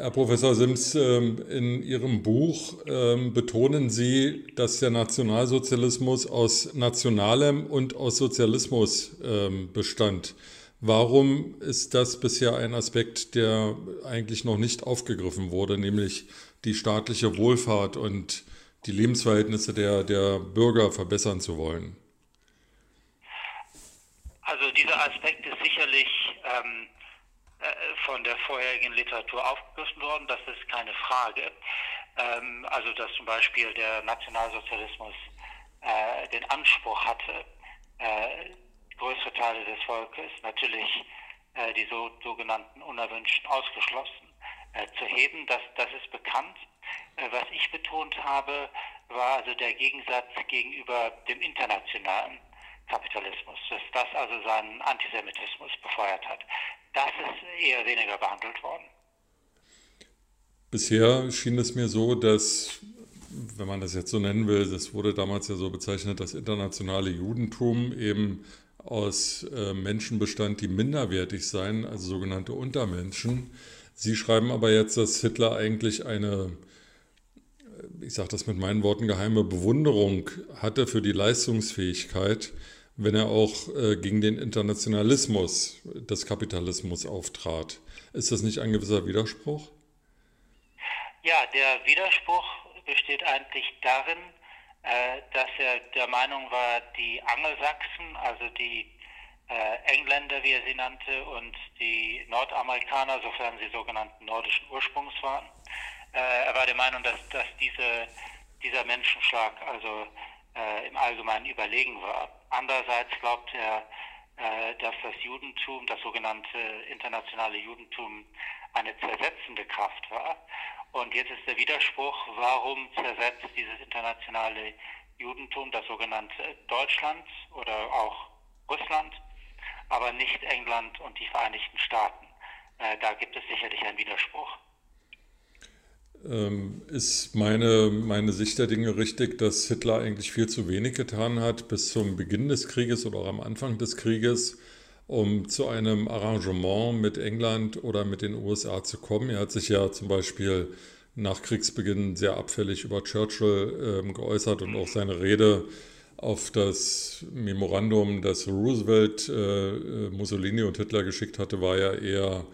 Herr Professor Sims, ähm, in Ihrem Buch ähm, betonen Sie, dass der Nationalsozialismus aus Nationalem und aus Sozialismus ähm, bestand. Warum ist das bisher ein Aspekt, der eigentlich noch nicht aufgegriffen wurde, nämlich die staatliche Wohlfahrt und die Lebensverhältnisse der, der Bürger verbessern zu wollen? Also dieser Aspekt ist sicherlich ähm, äh, von der vorherigen Literatur aufgegriffen worden, das ist keine Frage. Ähm, also dass zum Beispiel der Nationalsozialismus äh, den Anspruch hatte, äh, größere Teile des Volkes, natürlich die so, sogenannten Unerwünschten ausgeschlossen, zu heben, das, das ist bekannt. was ich betont habe, war also der Gegensatz gegenüber dem internationalen Kapitalismus, dass das also seinen Antisemitismus befeuert hat. Das ist eher weniger behandelt worden. Bisher schien es mir so, dass, wenn man das jetzt so nennen will, das wurde damals ja so bezeichnet, das internationale Judentum eben aus äh, Menschen bestand, die minderwertig seien, also sogenannte Untermenschen. Sie schreiben aber jetzt, dass Hitler eigentlich eine, ich sage das mit meinen Worten, geheime Bewunderung hatte für die Leistungsfähigkeit wenn er auch äh, gegen den Internationalismus des Kapitalismus auftrat. Ist das nicht ein gewisser Widerspruch? Ja, der Widerspruch besteht eigentlich darin, äh, dass er der Meinung war, die Angelsachsen, also die äh, Engländer, wie er sie nannte, und die Nordamerikaner, sofern sie sogenannten nordischen Ursprungs waren, äh, er war der Meinung, dass, dass diese, dieser Menschenschlag also äh, im Allgemeinen überlegen war. Andererseits glaubt er, äh, dass das Judentum, das sogenannte internationale Judentum, eine zersetzende Kraft war. Und jetzt ist der Widerspruch, warum zersetzt dieses internationale Judentum das sogenannte Deutschland oder auch Russland, aber nicht England und die Vereinigten Staaten. Äh, da gibt es sicherlich einen Widerspruch. Ähm, ist meine, meine Sicht der Dinge richtig, dass Hitler eigentlich viel zu wenig getan hat bis zum Beginn des Krieges oder auch am Anfang des Krieges, um zu einem Arrangement mit England oder mit den USA zu kommen. Er hat sich ja zum Beispiel nach Kriegsbeginn sehr abfällig über Churchill äh, geäußert und auch seine Rede auf das Memorandum, das Roosevelt, äh, Mussolini und Hitler geschickt hatte, war ja eher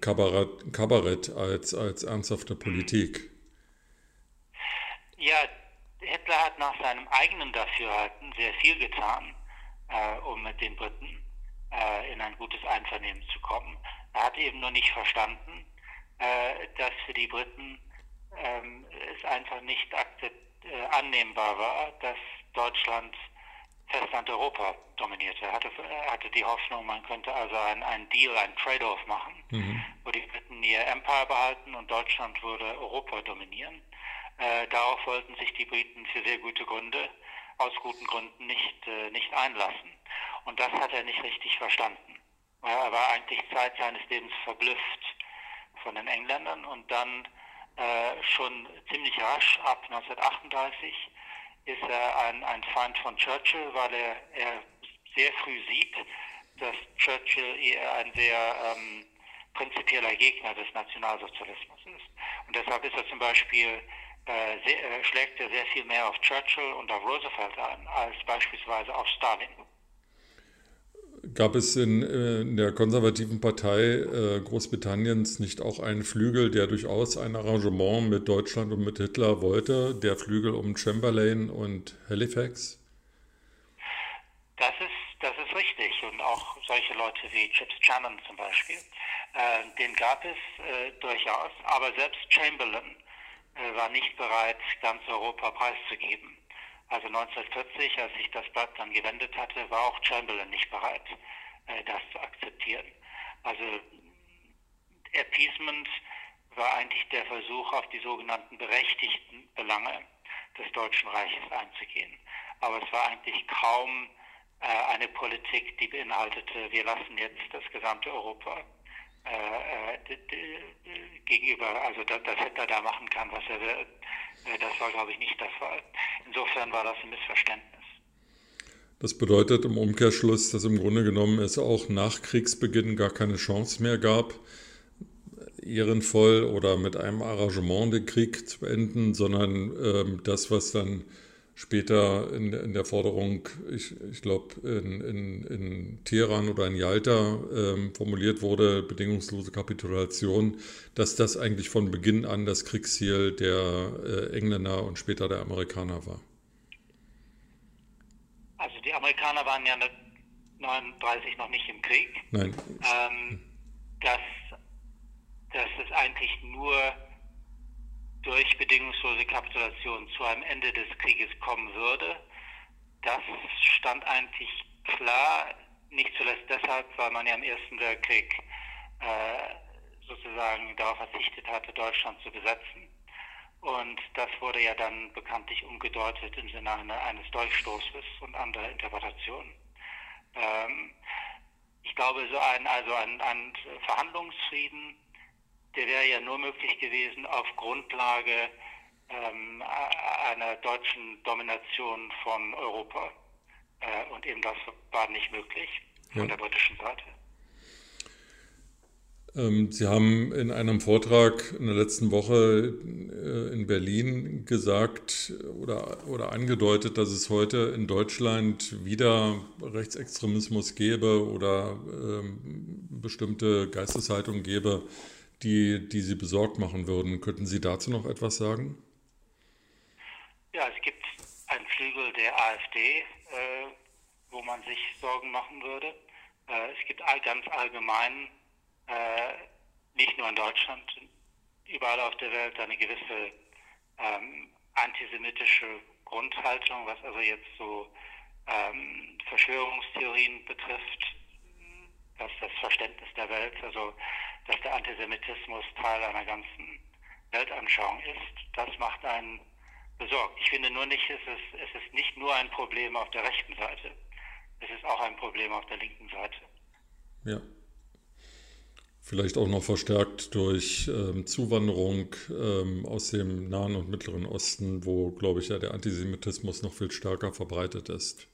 Kabarett, Kabarett als, als ernsthafte Politik. Ja, Hitler hat nach seinem eigenen Dafürhalten sehr viel getan, äh, um mit den Briten äh, in ein gutes Einvernehmen zu kommen. Er hat eben nur nicht verstanden, äh, dass für die Briten ähm, es einfach nicht äh, annehmbar war, dass Deutschland Festland Europa dominierte. Er hatte, hatte die Hoffnung, man könnte also einen Deal, einen Trade-off machen, mhm. wo die Briten ihr Empire behalten und Deutschland würde Europa dominieren. Äh, darauf wollten sich die Briten für sehr gute Gründe, aus guten Gründen nicht, äh, nicht einlassen. Und das hat er nicht richtig verstanden. Er war eigentlich Zeit seines Lebens verblüfft von den Engländern und dann äh, schon ziemlich rasch ab 1938 ist er ein, ein Feind von Churchill, weil er, er sehr früh sieht, dass Churchill eher ein sehr ähm, prinzipieller Gegner des Nationalsozialismus ist. Und deshalb ist er zum Beispiel, äh, sehr, äh, schlägt er sehr viel mehr auf Churchill und auf Roosevelt an, als beispielsweise auf Stalin gab es in, äh, in der konservativen Partei äh, Großbritanniens nicht auch einen Flügel, der durchaus ein Arrangement mit Deutschland und mit Hitler wollte, der Flügel um Chamberlain und Halifax? Das ist, das ist richtig. Und auch solche Leute wie Chips Channon zum Beispiel, äh, den gab es äh, durchaus. Aber selbst Chamberlain äh, war nicht bereit, ganz Europa preiszugeben. Also 1940, als sich das Blatt dann gewendet hatte, war auch Chamberlain nicht bereit, äh, das zu akzeptieren. Also Appeasement war eigentlich der Versuch, auf die sogenannten berechtigten Belange des Deutschen Reiches einzugehen. Aber es war eigentlich kaum äh, eine Politik, die beinhaltete, wir lassen jetzt das gesamte Europa äh, äh gegenüber, also dass, dass Hitler da machen kann, was er will. Äh, das war, glaube ich, nicht der Fall. Insofern war das ein Missverständnis. Das bedeutet im Umkehrschluss, dass im Grunde genommen es auch nach Kriegsbeginn gar keine Chance mehr gab, ehrenvoll oder mit einem Arrangement den Krieg zu beenden, sondern ähm, das, was dann später in, in der Forderung, ich, ich glaube, in, in, in Teheran oder in Jalta ähm, formuliert wurde, bedingungslose Kapitulation, dass das eigentlich von Beginn an das Kriegsziel der äh, Engländer und später der Amerikaner war. Also die Amerikaner waren ja 1939 noch nicht im Krieg. Nein. Ähm, dass, dass es eigentlich nur durch bedingungslose Kapitulation zu einem Ende des Krieges kommen würde, das stand eigentlich klar, nicht zuletzt deshalb, weil man ja im Ersten Weltkrieg äh, sozusagen darauf verzichtet hatte, Deutschland zu besetzen. Und das wurde ja dann bekanntlich umgedeutet im Sinne eines Durchstoßes und anderer Interpretationen. Ähm, ich glaube, so ein, also ein, ein Verhandlungsfrieden der wäre ja nur möglich gewesen auf Grundlage ähm, einer deutschen Domination von Europa. Äh, und eben das war nicht möglich von ja. der britischen Seite. Ähm, Sie haben in einem Vortrag in der letzten Woche äh, in Berlin gesagt oder, oder angedeutet, dass es heute in Deutschland wieder Rechtsextremismus gäbe oder ähm, bestimmte Geisteshaltung gäbe, die, die Sie besorgt machen würden. Könnten Sie dazu noch etwas sagen? Ja, es gibt einen Flügel der AfD, äh, wo man sich Sorgen machen würde. Äh, es gibt all, ganz allgemein, äh, nicht nur in Deutschland, überall auf der Welt eine gewisse ähm, antisemitische Grundhaltung, was also jetzt so ähm, Verschwörungstheorien betrifft, was das Verständnis der Welt, also dass der Antisemitismus Teil einer ganzen Weltanschauung ist, das macht einen besorgt. Ich finde nur nicht, es ist, es ist nicht nur ein Problem auf der rechten Seite, es ist auch ein Problem auf der linken Seite. Ja. Vielleicht auch noch verstärkt durch ähm, Zuwanderung ähm, aus dem Nahen und Mittleren Osten, wo, glaube ich, ja der Antisemitismus noch viel stärker verbreitet ist.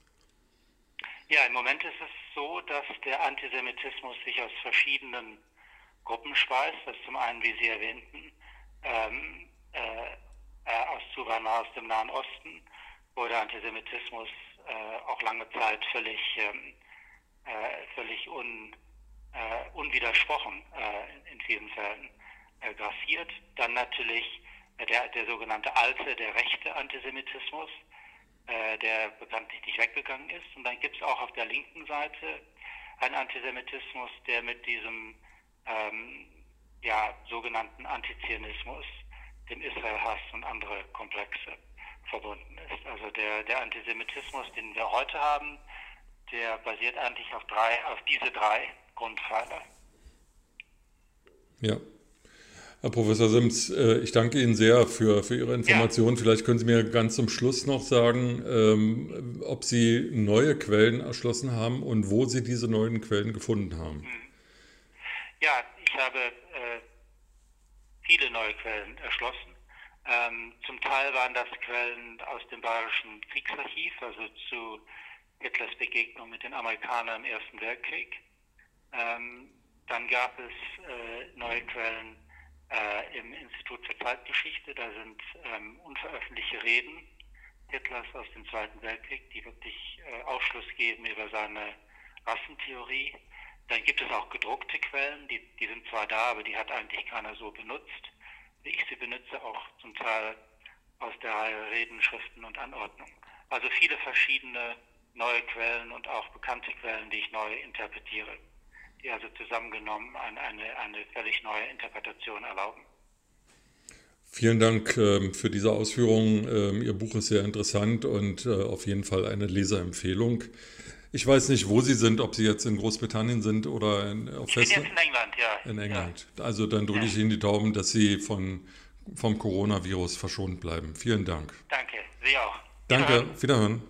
Ja, im Moment ist es so, dass der Antisemitismus sich aus verschiedenen Gruppenschweiß, das zum einen, wie Sie erwähnten, ähm, äh, äh, aus Zuwanderer aus dem Nahen Osten, wo der Antisemitismus äh, auch lange Zeit völlig, ähm, äh, völlig un, äh, unwidersprochen äh, in, in, vielen Fällen grassiert. Dann natürlich der, der sogenannte alte, der rechte Antisemitismus, der bekanntlich nicht weggegangen ist. Und dann gibt es auch auf der linken Seite einen Antisemitismus, der mit diesem ähm, ja, sogenannten Antizionismus, dem Israelhass und andere Komplexe verbunden ist. Also der, der Antisemitismus, den wir heute haben, der basiert eigentlich auf drei, auf diese drei Grundpfeiler. Ja. Herr Professor Sims, äh, ich danke Ihnen sehr für, für Ihre Informationen. Ja. Vielleicht können Sie mir ganz zum Schluss noch sagen, ähm, ob Sie neue Quellen erschlossen haben und wo Sie diese neuen Quellen gefunden haben. Hm. Ja, ich habe äh, viele neue Quellen erschlossen. Ähm, zum Teil waren das Quellen aus dem Bayerischen Kriegsarchiv, also zu Hitlers Begegnung mit den Amerikanern im Ersten Weltkrieg. Ähm, dann gab es äh, neue Quellen äh, im Institut für Zeitgeschichte. Da sind ähm, unveröffentlichte Reden Hitlers aus dem Zweiten Weltkrieg, die wirklich äh, Aufschluss geben über seine Rassentheorie. Dann gibt es auch gedruckte Quellen, die, die sind zwar da, aber die hat eigentlich keiner so benutzt. Wie ich sie benutze, auch zum Teil aus der Reihe Reden, Schriften und Anordnungen. Also viele verschiedene neue Quellen und auch bekannte Quellen, die ich neu interpretiere, die also zusammengenommen eine, eine, eine völlig neue Interpretation erlauben. Vielen Dank äh, für diese Ausführungen. Ähm, Ihr Buch ist sehr interessant und äh, auf jeden Fall eine Leserempfehlung. Ich weiß nicht, wo Sie sind, ob Sie jetzt in Großbritannien sind oder in, auf Ich bin jetzt in England, ja. In England. Ja. Also dann drücke ich Ihnen die Daumen, dass Sie von, vom Coronavirus verschont bleiben. Vielen Dank. Danke. Sie auch. Danke, wiederhören.